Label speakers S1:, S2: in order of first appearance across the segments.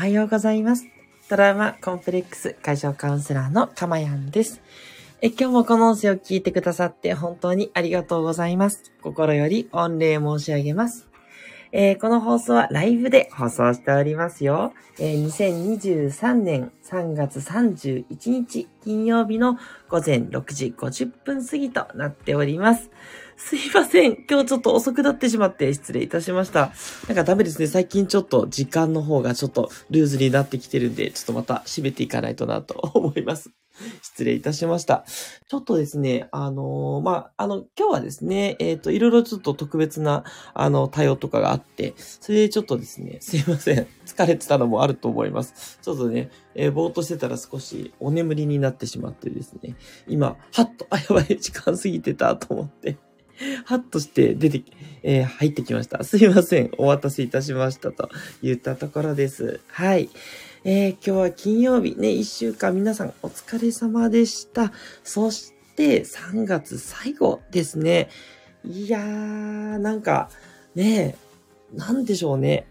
S1: はようございます。トラウマコンプレックス解消カウンセラーのかまやんです。え今日もこの音声を聞いてくださって本当にありがとうございます。心より御礼申し上げます。えーこの放送はライブで放送しておりますよ。えー2023年3月31日金曜日の午前6時50分過ぎとなっております。すいません。今日ちょっと遅くなってしまって失礼いたしました。なんかダメですね。最近ちょっと時間の方がちょっとルーズになってきてるんで、ちょっとまた締めていかないとなと思います。失礼いたしました。ちょっとですね、あのーまあ、あの、今日はですね、えっ、と、いろいろちょっと特別な、あの、対応とかがあって、それでちょっとですね、すいません。疲れてたのもあると思います。ちょっとね、えーぼーっとしてたら少しお眠りになってしまってですね、今、はっと、あ、やばい、時間過ぎてたと思って、ハッとして出て、えー入ってきました。すいません。お待たせいたしましたと言ったところです。はい。えー今日は金曜日ね、一週間皆さんお疲れ様でした。そして3月最後ですね。いやー、なんかね、なんでしょうね。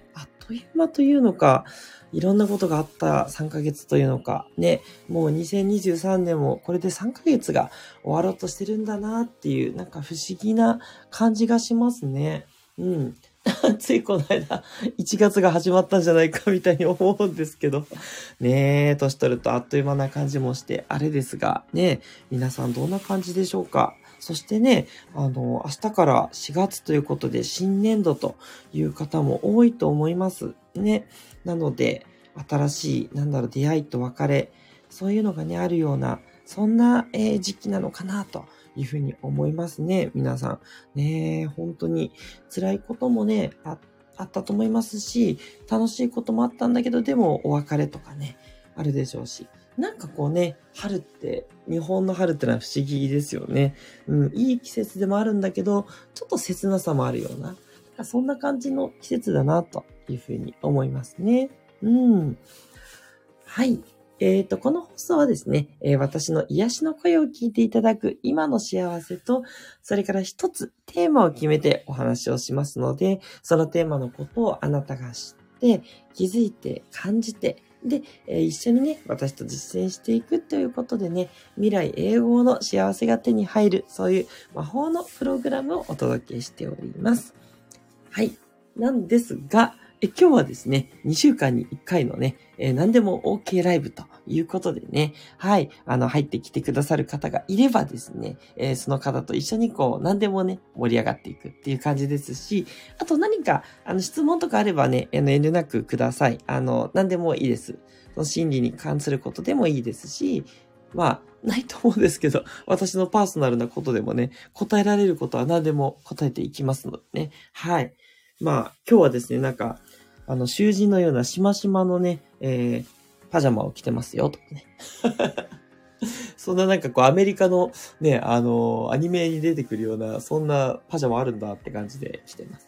S1: という間というのか、いろんなことがあった3ヶ月というのか、ね、もう2023年もこれで3ヶ月が終わろうとしてるんだなっていう、なんか不思議な感じがしますね。うん。ついこの間、1月が始まったんじゃないかみたいに思うんですけど。ねえ、年取るとあっという間な感じもして、あれですが、ね皆さんどんな感じでしょうか？そしてね、あの、明日から4月ということで新年度という方も多いと思います。ね。なので、新しい、なんだろう、出会いと別れ、そういうのがね、あるような、そんな、えー時期なのかなというふうに思いますね、皆さん。ね、本当に辛いこともね、あったと思いますし、楽しいこともあったんだけど、でもお別れとかね、あるでしょうし。なんかこうね、春って、日本の春ってのは不思議ですよね。うん、いい季節でもあるんだけど、ちょっと切なさもあるような、そんな感じの季節だな、というふうに思いますね。うん。はい。えっ、と、この放送はですね、えー私の癒しの声を聞いていただく今の幸せと、それから一つテーマを決めてお話をしますので、そのテーマのことをあなたが知って、気づいて、感じて、で、え一緒にね、私と実践していくということでね、未来永劫の幸せが手に入る、そういう魔法のプログラムをお届けしております。はい。なんですが、え今日はですね、2週間に1回のね、えー何でも OK ライブということでね、はい、あの、入ってきてくださる方がいればですね、えーその方と一緒にこう、何でもね、盛り上がっていくっていう感じですし、あと何か、あの、質問とかあればね、遠慮なくください。あの、何でもいいです。その心理に関することでもいいですし、まあ、ないと思うんですけど、私のパーソナルなことでもね、答えられることは何でも答えていきますのでね。はい。まあ、今日はですね、なんか、あの、囚人のようなしましまのね、えー、パジャマを着てますよ、とかね。そんななんかこう、アメリカのね、あのアニメに出てくるような、そんなパジャマあるんだって感じで着てます。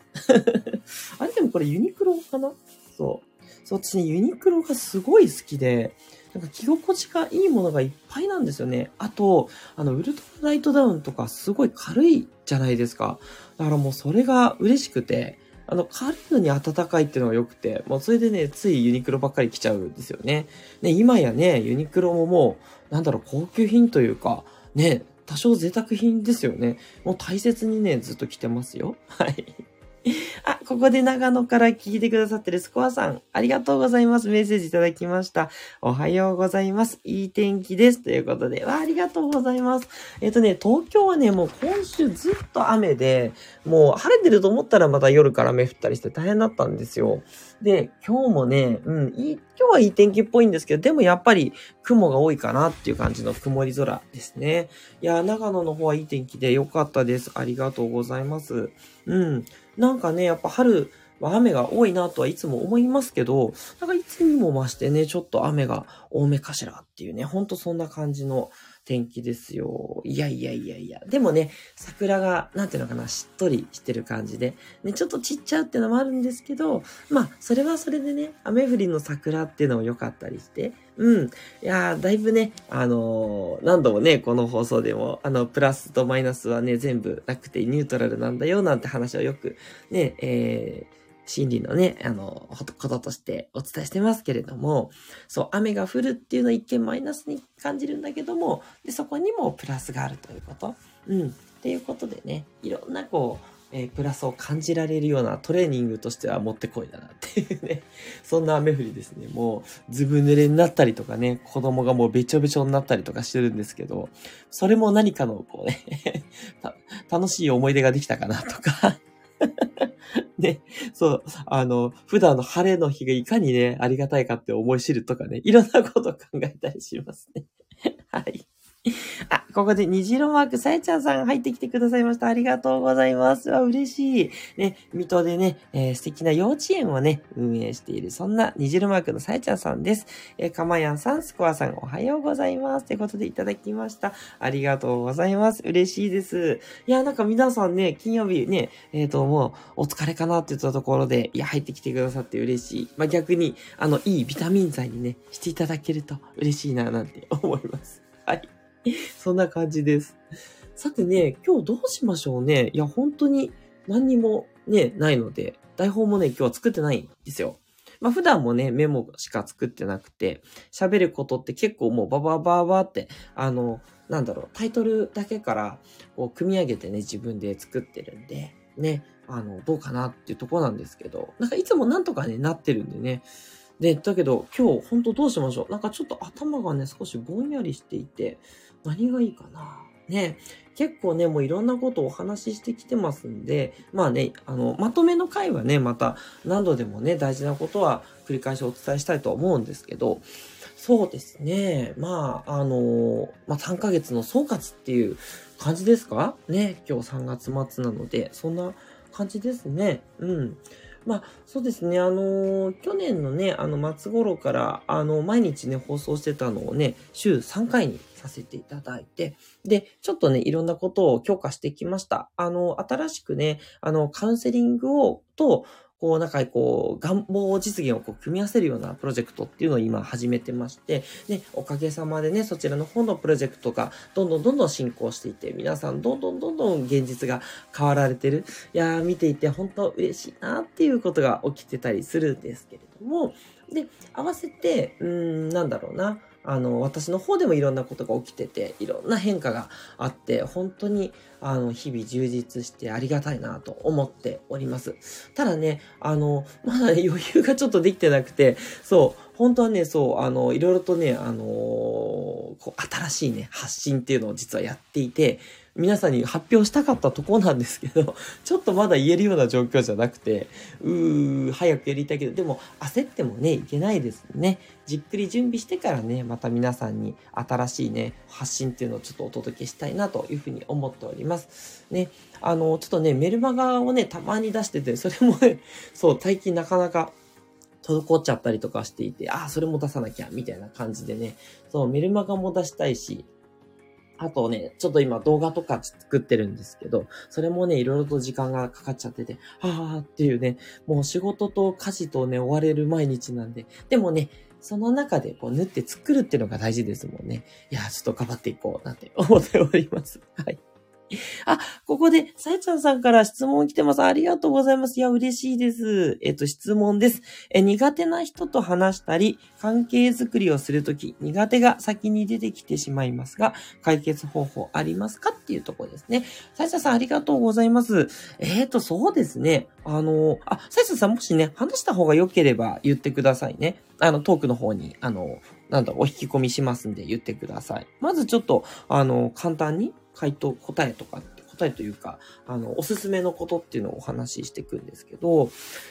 S1: あれでもこれユニクロかな？そう。そう、私ね、ユニクロがすごい好きで、なんか着心地がいいものがいっぱいなんですよね。あと、あの、ウルトラライトダウンとかすごい軽いじゃないですか。だからもうそれが嬉しくて、あの、軽いのに暖かいっていうのが良くて、もうそれでね、ついユニクロばっかり来ちゃうんですよね。ね、今やね、ユニクロももう、なんだろう、高級品というか、ね、多少贅沢品ですよね。もう大切にね、ずっと着てますよ。はい。あ、ここで長野から聞いてくださってるスコアさん、ありがとうございます。メッセージいただきました。おはようございます。いい天気です。ということで、わあ、ありがとうございます。えっ、とね、東京はね、もう今週ずっと雨で、もう晴れてると思ったらまた夜から雨降ったりして大変だったんですよ。で、今日もね、うん、いい、今日はいい天気っぽいんですけど、でもやっぱり雲が多いかなっていう感じの曇り空ですね。いや、長野の方はいい天気で良かったです。ありがとうございます。うん。なんかね、やっぱ春は雨が多いなとはいつも思いますけど、なんかいつにも増してね、ちょっと雨が多めかしらっていうね、ほんとそんな感じの天気ですよ。いやいやいやいや。でもね、桜が、なんていうのかな、しっとりしてる感じで、ね、ちょっとちっちゃうってのもあるんですけど、まあ、それはそれでね、雨降りの桜っていうのも良かったりして、うん。いや、だいぶね、あのー何度もね、この放送でも、あの、プラスとマイナスはね、全部なくてニュートラルなんだよ、なんて話をよく、ね、えー、心理のね、あの、こととしてお伝えしてますけれども、そう、雨が降るっていうのは一見マイナスに感じるんだけども、で、そこにもプラスがあるということ。うん。っていうことでね、いろんなこう、えー、プラスを感じられるようなトレーニングとしてはもってこいだなっていうね。そんな雨降りですね。もうずぶ濡れになったりとかね、子供がもうべちょべちょになったりとかしてるんですけど、それも何かのこうね 楽しい思い出ができたかなとか ね、そう、あの、普段の晴れの日がいかにね、ありがたいかって思い知るとかね、いろんなことを考えたりしますね。はい。あ、ここで虹色マーク、さえちゃんさん入ってきてくださいました。ありがとうございます。わ、嬉しい。ね、水戸でね、えー、素敵な幼稚園をね、運営している、そんな虹色マークのさえちゃんさんです。えー、かまやんさん、スコアさん、おはようございます。ということでいただきました。ありがとうございます。嬉しいです。いや、なんか皆さんね、金曜日ね、えっ、ー、と、もう、お疲れかなって言ったところで、いや、入ってきてくださって嬉しい。まあ、逆に、あの、いいビタミン剤にね、していただけると嬉しいな、なんて思います。はい。そんな感じです。さてね、今日どうしましょうね。いや、本当に何にもね、ないので、台本もね、今日は作ってないんですよ。まあ普段もね、メモしか作ってなくて、喋ることって結構もうババババって、あの、なんだろう、タイトルだけからこう組み上げてね、自分で作ってるんで、ね、あの、どうかなっていうとこなんですけど、なんかいつもなんとかね、なってるんでね、で、だけど今日本当どうしましょうなんかちょっと頭がね、少しぼんやりしていて、何がいいかなね、結構ね、もういろんなことをお話ししてきてますんで、まあね、あの、まとめの回はね、また何度でもね、大事なことは繰り返しお伝えしたいと思うんですけど、そうですね、まあ、あの、まあ3ヶ月の総括っていう感じですか？ね、今日3月末なので、そんな感じですね。うん。まあ、そうですね。あの去年のね、あの、末頃から、あの、毎日ね、放送してたのをね、週3回にさせていただいて、で、ちょっとね、いろんなことを強化してきました。あの、新しくね、あの、カウンセリングを、と、こう、なんかこう、願望実現をこう組み合わせるようなプロジェクトっていうのを今始めてまして、ね、おかげさまでね、そちらの方のプロジェクトがどんどんどんどん進行していて、皆さんどんどんどんどん現実が変わられてる。いやー、見ていて本当嬉しいなっていうことが起きてたりするんですけれども、で、合わせて、うん、なんだろうな。あの、私の方でもいろんなことが起きてて、いろんな変化があって、本当に、あの、日々充実してありがたいなと思っております。ただね、あの、まだ、余裕がちょっとできてなくて、そう、本当はね、そう、あの、いろいろとね、あの、こう、新しいね、発信っていうのを実はやっていて、皆さんに発表したかったとこなんですけど、ちょっとまだ言えるような状況じゃなくて、うー、早くやりたいけど、でも焦ってもね、いけないですね。じっくり準備してからね、また皆さんに新しいね、発信っていうのをちょっとお届けしたいなというふうに思っております。ね、あの、ちょっとね、メルマガをね、たまに出してて、それもね、そう、最近なかなか滞っちゃったりとかしていて、ああ、それも出さなきゃ、みたいな感じでね、そう、メルマガも出したいし、あとね、ちょっと今動画とか作ってるんですけど、それもね、いろいろと時間がかかっちゃってて、はあっていうね、もう仕事と家事とね、追われる毎日なんで、でもね、その中でこう縫って作るっていうのが大事ですもんね。いや、ちょっと頑張っていこうなんて思っております。はい。あ、ここで、さえちゃんさんから質問来てます。ありがとうございます。いや、嬉しいです。えっと、質問です。え、苦手な人と話したり、関係づくりをするとき、苦手が先に出てきてしまいますが、解決方法ありますかっていうとこですね。さえちゃんさん、ありがとうございます。えっ、ー、と、そうですね。あの、あ、さえちゃんさん、もしね、話した方が良ければ言ってくださいね。あの、トークの方に、あの、なんだ、お引き込みしますんで言ってください。まずちょっと、あの、簡単に回答、答えとか答えというか、あの、おすすめのことっていうのをお話ししていくんですけど、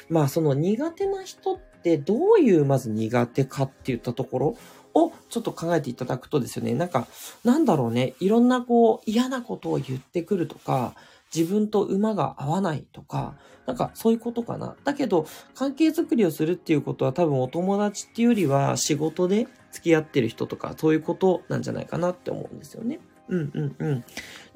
S1: まあ、その苦手な人ってどういうまず苦手かって言ったところをちょっと考えていただくとですよね、なんか、なんだろうね、いろんなこう嫌なことを言ってくるとか、自分と馬が合わないとか、なんかそういうことかな。だけど、関係づくりをするっていうことは多分お友達っていうよりは仕事で付き合ってる人とかそういうことなんじゃないかなって思うんですよね。うんうんう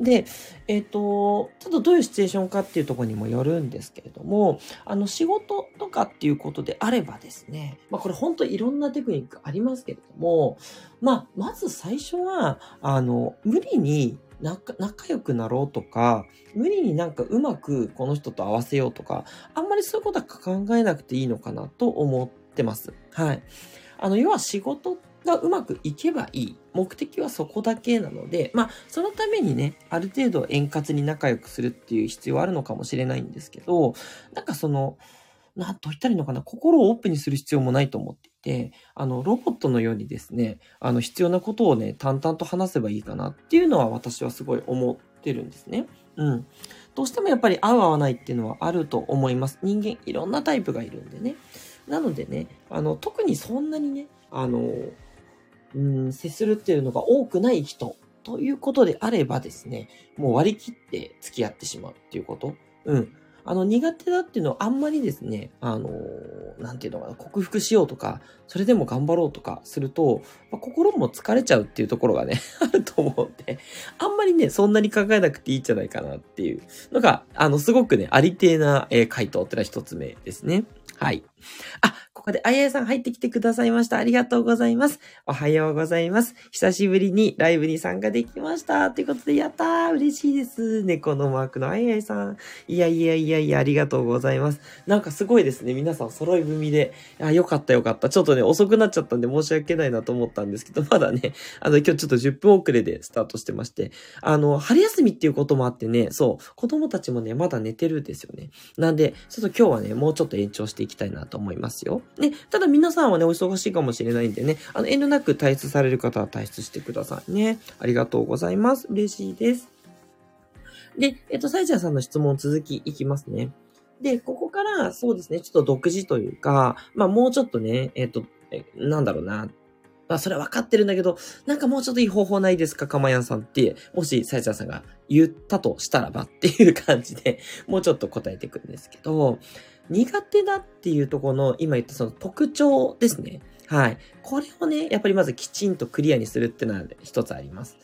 S1: ん。で、えっ、ー、と、ちょっとどういうシチュエーションかっていうところにもよるんですけれども、あの、仕事とかっていうことであればですね、まあこれ本当いろんなテクニックありますけれども、まあ、まず最初は、あの、無理に仲、仲良くなろうとか、無理になんかうまくこの人と合わせようとか、あんまりそういうことは考えなくていいのかなと思ってます。はい。あの、要は仕事がうまくいけばいい。目的はそこだけなので、まあ、そのためにね、ある程度円滑に仲良くするっていう必要はあるのかもしれないんですけど、なんかその、なんと言ったらいいのかな、心をオープンにする必要もないと思っていて、あの、ロボットのようにですね、あの、必要なことをね、淡々と話せばいいかなっていうのは私はすごい思ってるんですね。うん。どうしてもやっぱり合う合わないっていうのはあると思います。人間いろんなタイプがいるんでね。なのでね、あの、特にそんなにね、あの、うん、接するっていうのが多くない人ということであればですね、もう割り切って付き合ってしまうっていうこと。うん。あの、苦手だっていうのはあんまりですね、あの、なんていうのかな、克服しようとか、それでも頑張ろうとかすると、まあ、心も疲れちゃうっていうところがね、あると思うんで、あんまりね、そんなに考えなくていいんじゃないかなっていうのが、あの、すごくね、ありてえな、えー、回答ってのは一つ目ですね。はい。あ、ここであややさん入ってきてくださいました。ありがとうございます。おはようございます。久しぶりにライブに参加できました。ということで、やったー嬉しいです。猫のマークのあややさん。いやいやいやいや、ありがとうございます。なんかすごいですね。皆さん揃い踏みで。あ、よかったよかった。ちょっとね、遅くなっちゃったんで申し訳ないなと思ったんですけど、まだね、あの、今日ちょっと10分遅れでスタートしてまして、あの、春休みっていうこともあってね、そう、子供たちもね、まだ寝てるんですよね。なんで、ちょっと今日はね、もうちょっと延長していきたいなと思いますよ。ね、ただ皆さんはね、お忙しいかもしれないんでね、あの、遠慮なく退出される方は退出してくださいね。ありがとうございます。嬉しいです。で、えっと、サイジャーさんの質問続きいきますね。で、ここから、そうですね、ちょっと独自というか、まあ、もうちょっとね、えっと、えなんだろうな、まあ、それは分かってるんだけど、なんかもうちょっといい方法ないですか、かまやんさんって、もし、サイジャーさんが言ったとしたらばっていう感じで、もうちょっと答えていくんですけど、苦手だっていうところの、今言ったその特徴ですね。はい。これをね、やっぱりまずきちんとクリアにするっていうのは一つあります。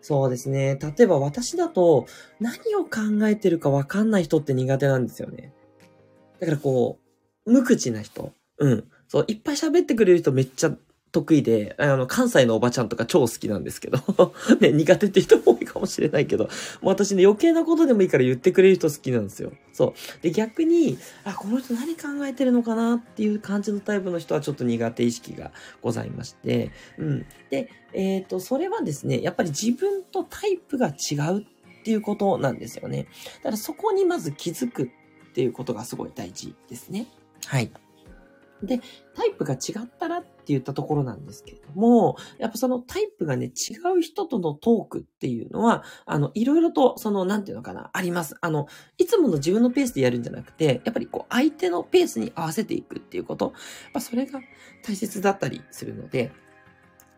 S1: そうですね。例えば私だと、何を考えてるかわかんない人って苦手なんですよね。だからこう、無口な人。うん。そう、いっぱい喋ってくれる人めっちゃ得意で、あの、関西のおばちゃんとか超好きなんですけど ね、苦手って人も多いかもしれないけど、もう私ね、余計なことでもいいから言ってくれる人好きなんですよ。そう。で、逆に、あ、この人何考えてるのかなっていう感じのタイプの人はちょっと苦手意識がございまして、うん。で、えっ、ー、と、それはですね、やっぱり自分とタイプが違うっていうことなんですよね。だからそこにまず気づくっていうことがすごい大事ですね。はい。で、タイプが違ったらって言ったところなんですけれども、やっぱそのタイプがね、違う人とのトークっていうのは、あの、いろいろと、その、なんていうのかな、あります。あの、いつもの自分のペースでやるんじゃなくて、やっぱりこう、相手のペースに合わせていくっていうこと、やっぱそれが大切だったりするので、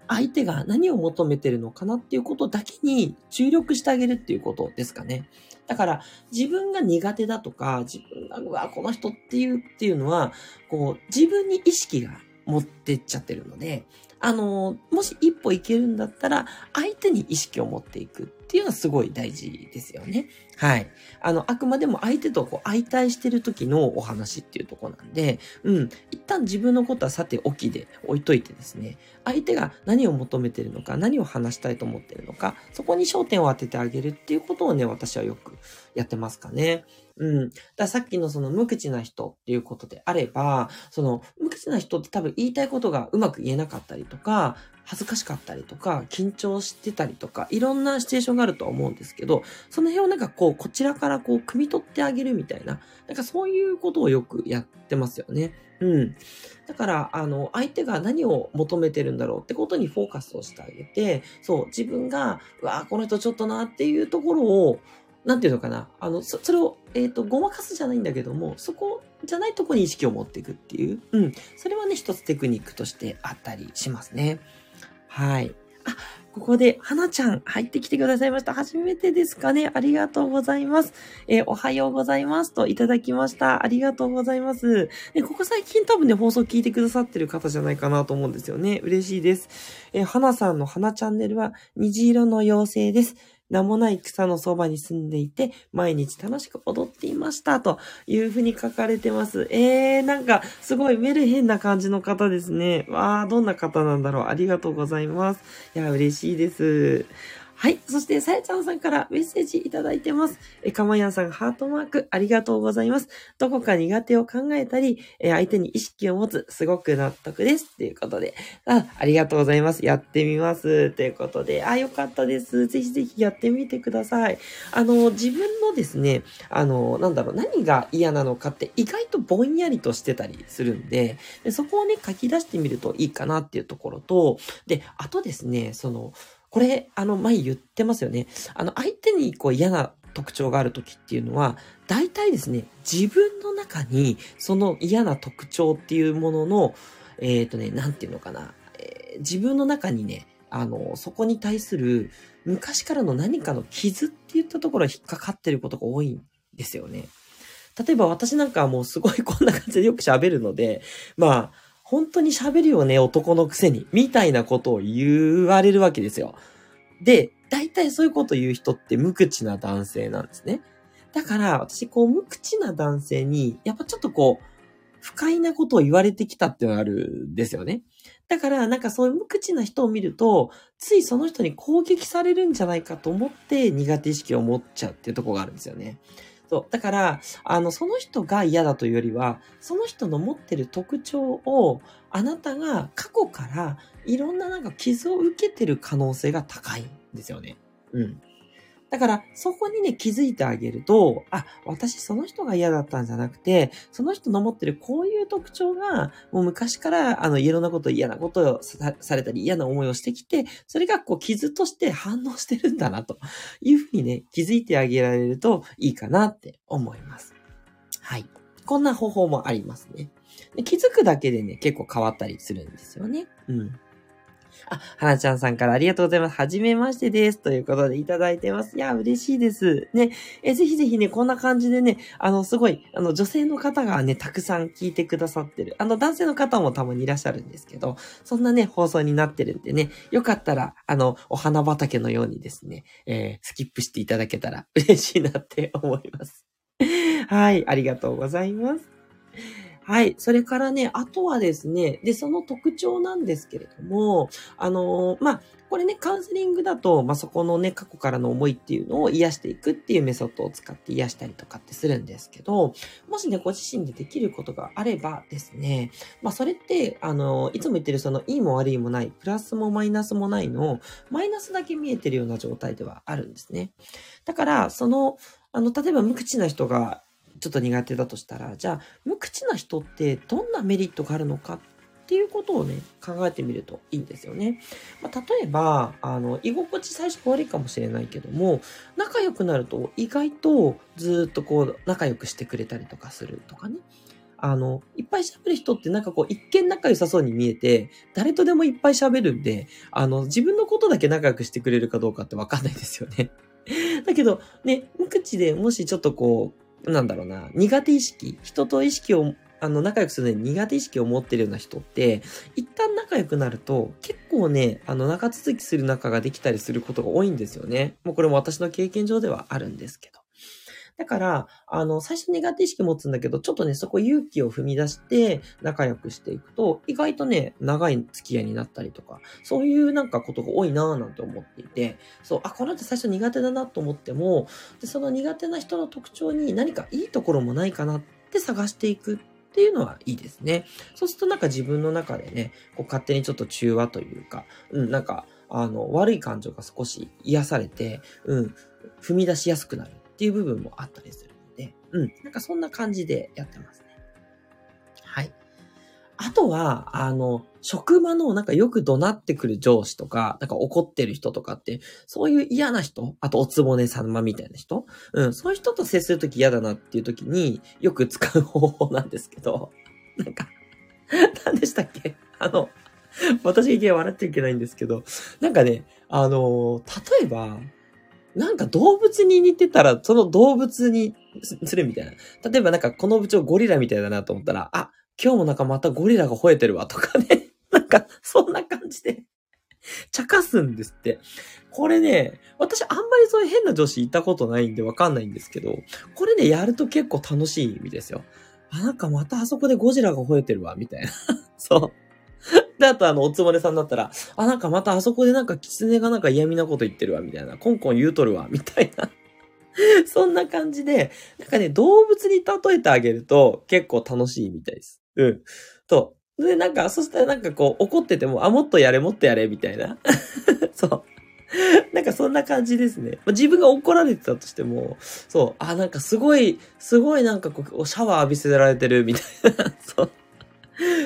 S1: 相手が何を求めてるのかなっていうことだけに注力してあげるっていうことですかね。だから、自分が苦手だとか、自分が、うわ、この人っていうっていうのは、こう、自分に意識が持ってっちゃってるので、あの、もし一歩いけるんだったら、相手に意識を持っていくっていうのはすごい大事ですよね。はい。あの、あくまでも相手とこう相対してる時のお話っていうとこなんで、うん。一旦自分のことはさておきで置いといてですね、相手が何を求めてるのか、何を話したいと思ってるのか、そこに焦点を当ててあげるっていうことをね、私はよくやってますかね。うん。ださっきのその無口な人っていうことであれば、その無口な人って多分言いたいことがうまく言えなかったりととか、恥ずかしかったりとか、緊張してたりとか、いろんなシチュエーションがあるとは思うんですけど、その辺をなんかこう、こちらからこう、汲み取ってあげるみたいな、なんかそういうことをよくやってますよね。うん。だから、あの、相手が何を求めてるんだろうってことにフォーカスをしてあげて、そう、自分が、うわこの人ちょっとなっていうところを、なんていうのかな。あの、そそれを、えっ、ー、と、ごまかすじゃないんだけども、そこじゃないとこに意識を持っていくっていう。うん。それはね、一つテクニックとしてあったりしますね。はい。あ、ここで、花ちゃん入ってきてくださいました。初めてですかね。ありがとうございます。えー、おはようございますといただきました。ありがとうございます。えここ最近多分ね、放送聞いてくださってる方じゃないかなと思うんですよね。嬉しいです。えー、花さんの花チャンネルは虹色の妖精です。名もない草のそばに住んでいて、毎日楽しく踊っていました。というふうに書かれてます。えー、なんか、すごいメルヘンな感じの方ですね。わー、どんな方なんだろう。ありがとうございます。いや、嬉しいです。はい。そして、さやちゃんさんからメッセージいただいてます。え、かまやんさん、ハートマーク、ありがとうございます。どこか苦手を考えたり、え、相手に意識を持つ、すごく納得です。ということで、あ、ありがとうございます。やってみます。ということで、あ、よかったです。ぜひぜひやってみてください。あの、自分のですね、あの、なんだろう、何が嫌なのかって意外とぼんやりとしてたりするんで、でそこをね、書き出してみるといいかなっていうところと、で、あとですね、その、これ、あの、前言ってますよね。あの、相手にこう嫌な特徴がある時っていうのは、大体ですね、自分の中にその嫌な特徴っていうものの、えっ、ー、とね、なんていうのかな、えー、自分の中にね、あの、そこに対する昔からの何かの傷って言ったところが引っかかってることが多いんですよね。例えば私なんかはもうすごいこんな感じでよく喋るので、まあ、本当に喋るよね、男のくせに。みたいなことを言われるわけですよ。で、大体そういうこと言う人って無口な男性なんですね。だから、私、こう、無口な男性に、やっぱちょっとこう、不快なことを言われてきたってのがあるんですよね。だから、なんかそういう無口な人を見ると、ついその人に攻撃されるんじゃないかと思って苦手意識を持っちゃうっていうとこがあるんですよね。そう。だから、あの、その人が嫌だというよりは、その人の持ってる特徴を、あなたが過去からいろんななんか傷を受けてる可能性が高いんですよね。うん。だから、そこにね、気づいてあげると、あ、私その人が嫌だったんじゃなくて、その人の持ってるこういう特徴が、もう昔から、あの、いろんなこと嫌なことをされたり、嫌な思いをしてきて、それがこう、傷として反応してるんだな、というふうにね、気づいてあげられるといいかなって思います。はい。こんな方法もありますね。で気づくだけでね、結構変わったりするんですよね。うん。あ、はなちゃんさんからありがとうございます。はじめましてです。ということでいただいてます。いや、嬉しいです。ね。え、ぜひぜひね、こんな感じでね、あの、すごい、あの、女性の方がね、たくさん聞いてくださってる。あの、男性の方もたまにいらっしゃるんですけど、そんなね、放送になってるんでね、よかったら、あの、お花畑のようにですね、えー、スキップしていただけたら嬉しいなって思います。はい、ありがとうございます。はい。それからね、あとはですね、で、その特徴なんですけれども、あのー、まあ、これね、カウンセリングだと、まあ、そこのね、過去からの思いっていうのを癒していくっていうメソッドを使って癒したりとかってするんですけど、もしね、ご自身でできることがあればですね、まあ、それって、あの、いつも言ってるその、いいも悪いもない、プラスもマイナスもないの、マイナスだけ見えてるような状態ではあるんですね。だから、その、あの、例えば無口な人がちょっと苦手だとしたら、じゃあ、無口な人ってどんなメリットがあるのかっていうことをね、考えてみるといいんですよね。まあ、例えば、あの、居心地最初悪いかもしれないけども、仲良くなると意外とずっとこう、仲良くしてくれたりとかするとかね。あの、いっぱい喋る人ってなんかこう、一見仲良さそうに見えて、誰とでもいっぱい喋るんで、あの、自分のことだけ仲良くしてくれるかどうかってわかんないですよね。だけど、ね、無口でもしちょっとこう、なんだろうな、苦手意識、人と意識を、あの、仲良くするのに苦手意識を持ってるような人って、一旦仲良くなると、結構ね、あの、長続きする仲ができたりすることが多いんですよね。もうこれも私の経験上ではあるんですけど。だから、あの、最初苦手意識持つんだけど、ちょっとね、そこ勇気を踏み出して仲良くしていくと、意外とね、長い付き合いになったりとか、そういうなんかことが多いなぁなんて思っていて、そう、あ、この人最初苦手だなと思っても、でその苦手な人の特徴に何かいいところもないかなって探していくっていうのはいいですね。そうするとなんか自分の中でね、こう勝手にちょっと中和というか、うん、なんか、あの、悪い感情が少し癒されて、うん、踏み出しやすくなる。っていう部分もあったりするので、うん、なんかそんな感じでやってますね。はい。あとは、あの、職場のなんかよく怒鳴ってくる上司とか、なんか怒ってる人とかって、そういう嫌な人、あとおつぼねさまみたいな人、うん、そういう人と接するとき嫌だなっていうときによく使う方法なんですけど、なんか、何でしたっけ？あの、私がいけ笑っちゃいけないんですけど、なんかね、あの、例えば、なんか動物に似てたら、その動物にするみたいな。例えばなんかこの部長ゴリラみたいだなと思ったら、あ、今日もなんかまたゴリラが吠えてるわとかね。なんか、そんな感じで、茶化すんですって。これね、私あんまりそういう変な女子いたことないんでわかんないんですけど、これね、やると結構楽しい意味ですよ。あ、なんかまたあそこでゴジラが吠えてるわ、みたいな。そう。で、あとあの、おつもれさんだったら、あ、なんかまたあそこでなんか狐がなんか嫌味なこと言ってるわ、みたいな。コンコン言うとるわ、みたいな。そんな感じで、なんかね、動物に例えてあげると結構楽しいみたいです。うん。と。で、なんか、そしたらなんかこう、怒ってても、あ、もっとやれ、もっとやれ、みたいな。そう。なんかそんな感じですね。自分が怒られてたとしても、そう、あ、なんかすごい、すごいなんかこう、シャワー浴びせられてるみたいな。そう。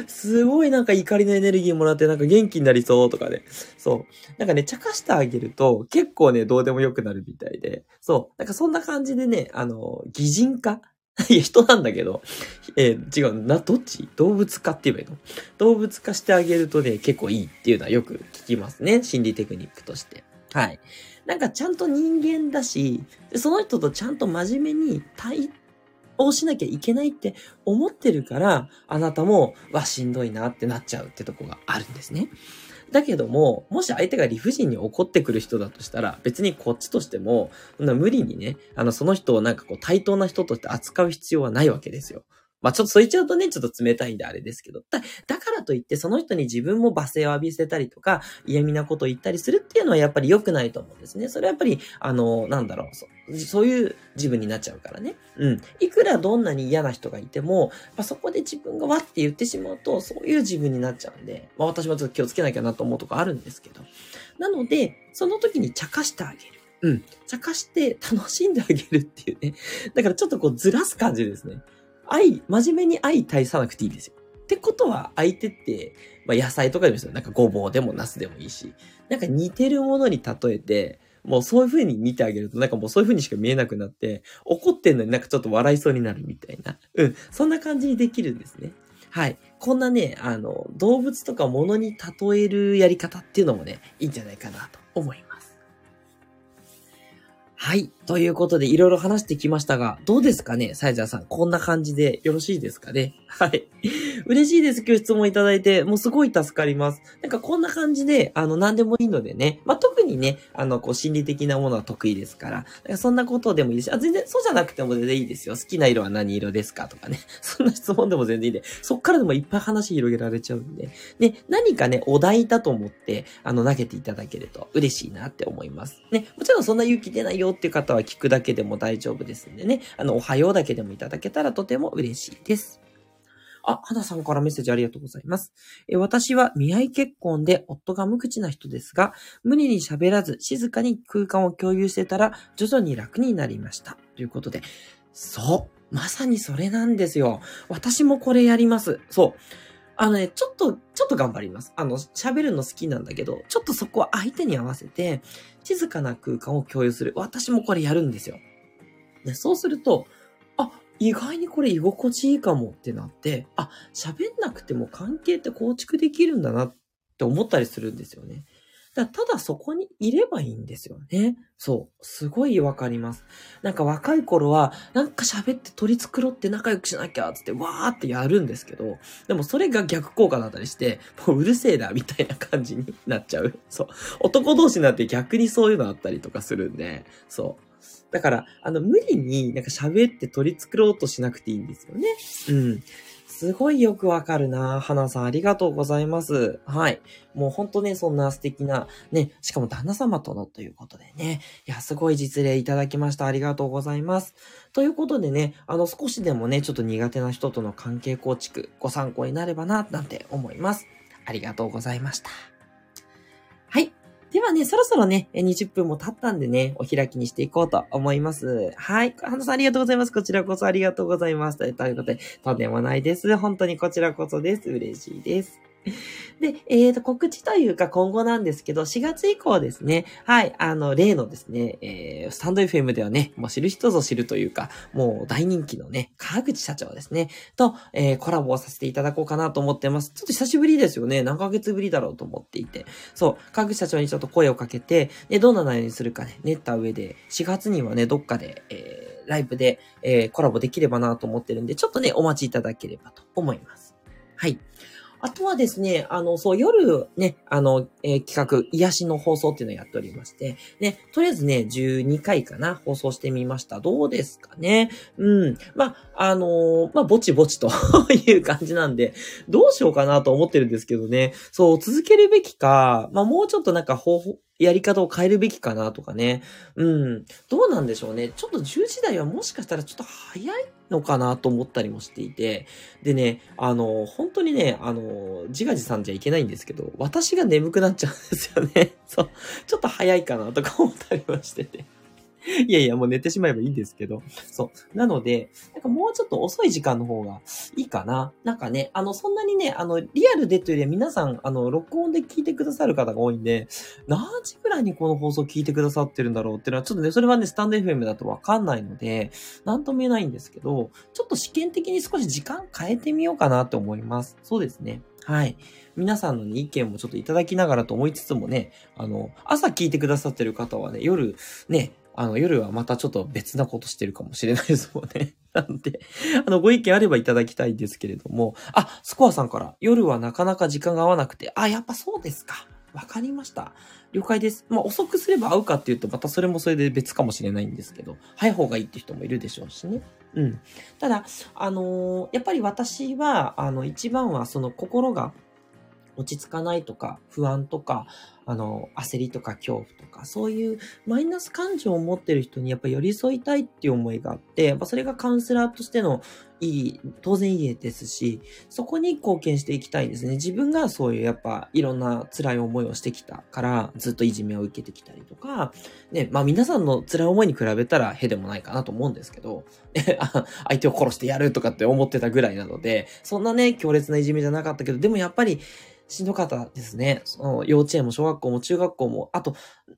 S1: すごいなんか怒りのエネルギーもらってなんか元気になりそうとかね。そう。なんかね、茶化してあげると結構ね、どうでもよくなるみたいで。そう。なんかそんな感じでね、あの、擬人化？いや、人なんだけど、えー、違う、な、どっち？動物化って言えばいいの？動物化してあげるとね、結構いいっていうのはよく聞きますね。心理テクニックとして。はい。なんかちゃんと人間だし、その人とちゃんと真面目に対をしなきゃいけないって思ってるから、あなたも、わ、しんどいなってなっちゃうってとこがあるんですね。だけども、もし相手が理不尽に怒ってくる人だとしたら、別にこっちとしても、そんな無理にね、あの、その人をなんかこう対等な人として扱う必要はないわけですよ。まあちょっとそう言っちゃうとね、ちょっと冷たいんであれですけど、だだからといってその人に自分も罵声を浴びせたりとか、嫌味なことを言ったりするっていうのはやっぱり良くないと思うんですね。それはやっぱり、あの、なんだろう、そそういう自分になっちゃうからね。うん。いくらどんなに嫌な人がいても、まあ、そこで自分がわって言ってしまうと、そういう自分になっちゃうんで、まあ私もちょっと気をつけなきゃなと思うとこあるんですけど。なので、その時に茶化してあげる。うん。茶化して楽しんであげるっていうね。だからちょっとこうずらす感じですね。愛、真面目に愛対さなくていいですよ。ってことは、相手って、まあ、野菜とかでもいいですよ。なんかごぼうでもナスでもいいし。なんか似てるものに例えて、もうそういう風に見てあげると、なんかもうそういう風にしか見えなくなって、怒ってんのになんかちょっと笑いそうになるみたいな。うん。そんな感じにできるんですね。はい。こんなね、あの、動物とか物に例えるやり方っていうのもね、いいんじゃないかなと思います。はい。ということで、いろいろ話してきましたが、どうですかねサイザーさん。こんな感じでよろしいですかね？はい。嬉しいです。今日質問いただいて、もうすごい助かります。なんかこんな感じで、あの、何でもいいのでね。まあ、特にね、あの、こう、心理的なものは得意ですから。からそんなことでもいいです、あ、全然、そうじゃなくても全然いいですよ。好きな色は何色ですかとかね。そんな質問でも全然いいんで、そっからでもいっぱい話広げられちゃうんで。ね、何かね、お題だと思って、あの、投げていただけると嬉しいなって思います。ね、もちろんそんな勇気出ないよっていう方は聞くだけでも大丈夫ですんでね。あの、おはようだけでもいただけたらとても嬉しいです。あ、花さんからメッセージありがとうございます。え私は見合い結婚で夫が無口な人ですが、無理に喋らず静かに空間を共有してたら徐々に楽になりました。ということで、そう、まさにそれなんですよ。私もこれやります。そう。あのね、ちょっと、ちょっと頑張ります。あの、喋るの好きなんだけど、ちょっとそこは相手に合わせて、静かな空間を共有する。私もこれやるんですよ。でそうすると、あ意外にこれ居心地いいかもってなって、あ、喋んなくても関係って構築できるんだなって思ったりするんですよね。だただそこにいればいいんですよね。そう。すごいわかります。なんか若い頃は、なんか喋って取り繕って仲良くしなきゃつってわーってやるんですけど、でもそれが逆効果だったりして、もううるせえなみたいな感じになっちゃう。そう。男同士になって逆にそういうのあったりとかするんで、そう。だから、あの、無理になんか喋って取り繕ろうとしなくていいんですよね。うん。すごいよくわかるな花さんありがとうございます。はい。もうほんとね、そんな素敵な、ね、しかも旦那様とのということでね。いや、すごい実例いただきました。ありがとうございます。ということでね、あの、少しでもね、ちょっと苦手な人との関係構築、ご参考になればな、なんて思います。ありがとうございました。ではね、そろそろね、20分も経ったんでね、お開きにしていこうと思います。はい。花さんありがとうございます。こちらこそありがとうございます。ということで、とんでもないです。本当にこちらこそです。嬉しいです。で、えっ、ー、と、告知というか今後なんですけど、4月以降ですね、はい、あの、例のですね、えー、スタンド FM ではね、もう知る人ぞ知るというか、もう大人気のね、川口社長ですね、と、えー、コラボをさせていただこうかなと思ってます。ちょっと久しぶりですよね。何ヶ月ぶりだろうと思っていて。そう、川口社長にちょっと声をかけて、ね、どんな内容にするかね、練った上で、4月にはね、どっかで、えー、ライブで、えー、コラボできればなと思ってるんで、ちょっとね、お待ちいただければと思います。はい。あとはですね、あの、そう、夜ね、あの、えー、企画、癒しの放送っていうのをやっておりまして、ね、とりあえずね、12回かな、放送してみました。どうですかね？うん。まあ、のー、まあ、ぼちぼちと いう感じなんで、どうしようかなと思ってるんですけどね。そう、続けるべきか、まあ、もうちょっとなんか方法、やり方を変えるべきかなとかね。うん。どうなんでしょうね。ちょっと10時台はもしかしたらちょっと早いのかなと思ったりもしていて。でね、あの、本当にね、あの、自画自賛じゃいけないんですけど、私が眠くなっちゃうんですよね。そう。ちょっと早いかなとか思ったりもしてて。いやいや、もう寝てしまえばいいんですけど。そう。なので、なんかもうちょっと遅い時間の方がいいかな。なんかね、あの、そんなにね、あの、リアルでというよりは皆さん、あの、録音で聞いてくださる方が多いんで、何時ぐらいにこの放送聞いてくださってるんだろうっていうのは、ちょっとね、それはね、スタンド FM だとわかんないので、なんとも言えないんですけど、ちょっと試験的に少し時間変えてみようかなと思います。そうですね。はい。皆さんの、意見もちょっといただきながらと思いつつもね、あの、朝聞いてくださってる方はね、夜、ね、あの、夜はまたちょっと別なことしてるかもしれないですもんね。なんで、あの、ご意見あればいただきたいんですけれども、あ、スコアさんから、夜はなかなか時間が合わなくて、あ、やっぱそうですか。わかりました。了解です。まあ、遅くすれば合うかっていうと、またそれもそれで別かもしれないんですけど、早い方がいいって人もいるでしょうしね。うん。ただ、あのー、やっぱり私は、あの、一番はその心が落ち着かないとか、不安とか、あの、焦りとか恐怖とか、そういうマイナス感情を持ってる人にやっぱ寄り添いたいっていう思いがあって、やっぱそれがカウンセラーとしてのいい、当然いいですし、そこに貢献していきたいんですね。自分がそういうやっぱいろんな辛い思いをしてきたから、ずっといじめを受けてきたりとか、ね、まあ皆さんの辛い思いに比べたらへでもないかなと思うんですけど、相手を殺してやるとかって思ってたぐらいなので、そんなね、強烈ないじめじゃなかったけど、でもやっぱり、しんどかったですね。その幼稚園も小学校も中学校も、あと、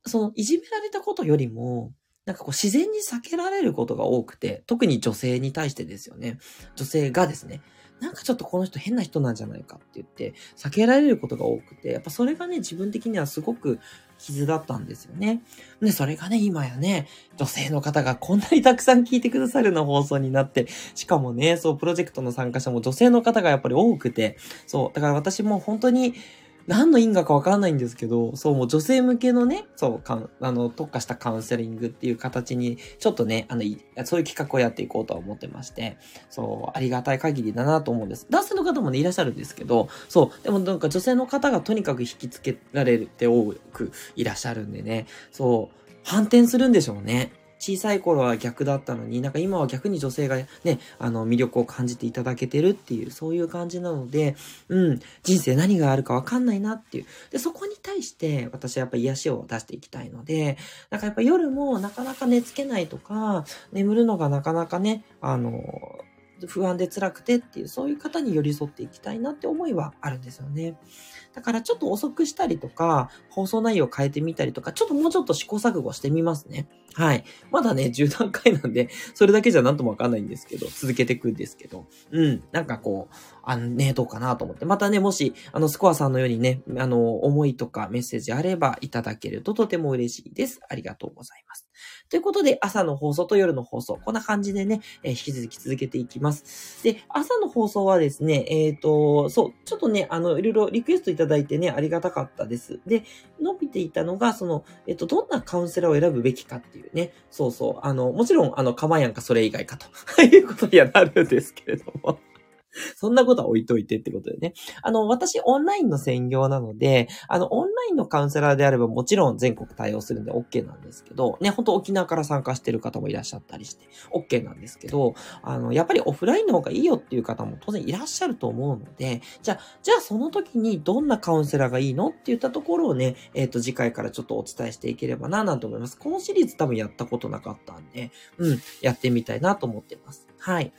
S1: そのいじめられたことよりも、なんかこう自然に避けられることが多くて、特に女性に対してですよね。女性がですね。なんかちょっとこの人変な人なんじゃないかって言って、避けられることが多くて、やっぱそれがね、自分的にはすごく傷だったんですよね。で、それがね、今やね、女性の方がこんなにたくさん聞いてくださるの放送になって、しかもね、そう、プロジェクトの参加者も女性の方がやっぱり多くて、そう、だから私も本当に、何の因果かわかんないんですけど、そう、もう女性向けのね、そう、かん、あの、特化したカウンセリングっていう形に、ちょっとね、あの、そういう企画をやっていこうとは思ってまして、そう、ありがたい限りだなと思うんです。男性の方もね、いらっしゃるんですけど、そう、でもなんか女性の方がとにかく引きつけられて多くいらっしゃるんでね、そう、反転するんでしょうね。小さい頃は逆だったのに、なんか今は逆に女性がね、あの、魅力を感じていただけてるっていう、そういう感じなので、うん、人生何があるかわかんないなっていう。で、そこに対して私はやっぱ癒しを出していきたいので、なんかやっぱ夜もなかなか寝つけないとか、眠るのがなかなかね、あの、不安で辛くてっていう、そういう方に寄り添っていきたいなって思いはあるんですよね。だからちょっと遅くしたりとか、放送内容を変えてみたりとか、ちょっともうちょっと試行錯誤してみますね。はい。まだね、10段階なんで、それだけじゃなんともわかんないんですけど、続けていくんですけど、うん。なんかこう、あのね、どうかなと思って。またね、もし、あの、スコアさんのようにね、あの、思いとかメッセージあればいただけるととても嬉しいです。ありがとうございます。ということで、朝の放送と夜の放送、こんな感じでね、えー、引き続き続けていきます。で、朝の放送はですね、えっ、ー、と、そう、ちょっとね、あの、いろいろリクエストいただいてね、ありがたかったです。で、伸びていたのが、その、えっ、ー、と、どんなカウンセラーを選ぶべきかっていうね、そうそう、あの、もちろん、あの、かまやんかそれ以外かと。いうことにはなるんですけれども。そんなことは置いといてってことでね。あの、私オンラインの専業なので、あの、オンラインのカウンセラーであればもちろん全国対応するんで OK なんですけど、ね、ほんと沖縄から参加してる方もいらっしゃったりして OK なんですけど、あの、やっぱりオフラインの方がいいよっていう方も当然いらっしゃると思うので、じゃあ、じゃあその時にどんなカウンセラーがいいのって言ったところをね、えっ、ー、と、次回からちょっとお伝えしていければな、なんて思います。このシリーズ多分やったことなかったんで、うん、やってみたいなと思ってます。はい。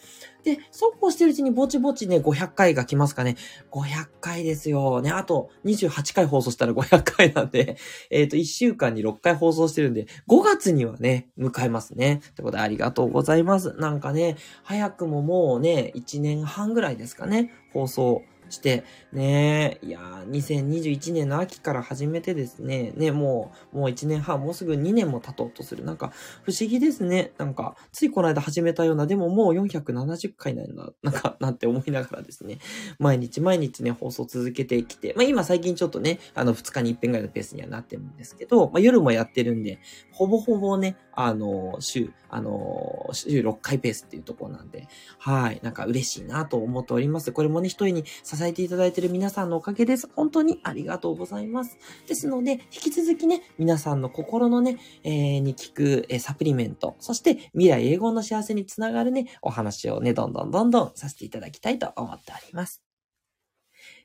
S1: で、そうこうしてるうちにぼちぼちね、500回が来ますかね。500回ですよ。ね、あと28回放送したら500回なんで、えっ、ー、と、1週間に6回放送してるんで、5月にはね、迎えますね。ってことでありがとうございます。なんかね、早くももうね、1年半ぐらいですかね、放送して、ねいやー、2021年の秋から始めてですね、ね、もう、もう1年半、もうすぐ2年も経とうとする。なんか、不思議ですね。なんか、ついこの間始めたような、でももう470回なんだ、なんか、なんて思いながらですね、毎日毎日ね、放送続けてきて、まあ今最近ちょっとね、あの、2日に1遍ぐらいのペースにはなってるんですけど、まあ夜もやってるんで、ほぼほぼね、あの、週、あの、週6回ペースっていうところなんで、はい、なんか嬉しいなと思っております。これもね、一人に支えていただいている皆さんのおかげです。本当にありがとうございます。ですので、引き続きね、皆さんの心のね、えー、に効く、えー、サプリメント、そして未来英語の幸せにつながるね、お話をね、どんどんどんどんさせていただきたいと思っております。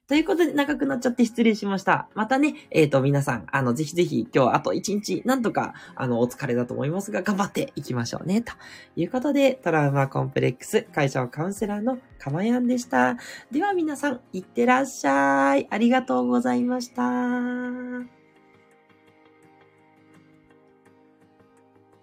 S1: ということで長くなっちゃって失礼しました。またね、えっ、ー、と、皆さん、あの、ぜひぜひ今日あと一日、なんとか、あの、お疲れだと思いますが、頑張っていきましょうね。ということで、トラウマコンプレックス会場カウンセラーのかまやんでした。では皆さん、いってらっしゃい。ありがとうございました。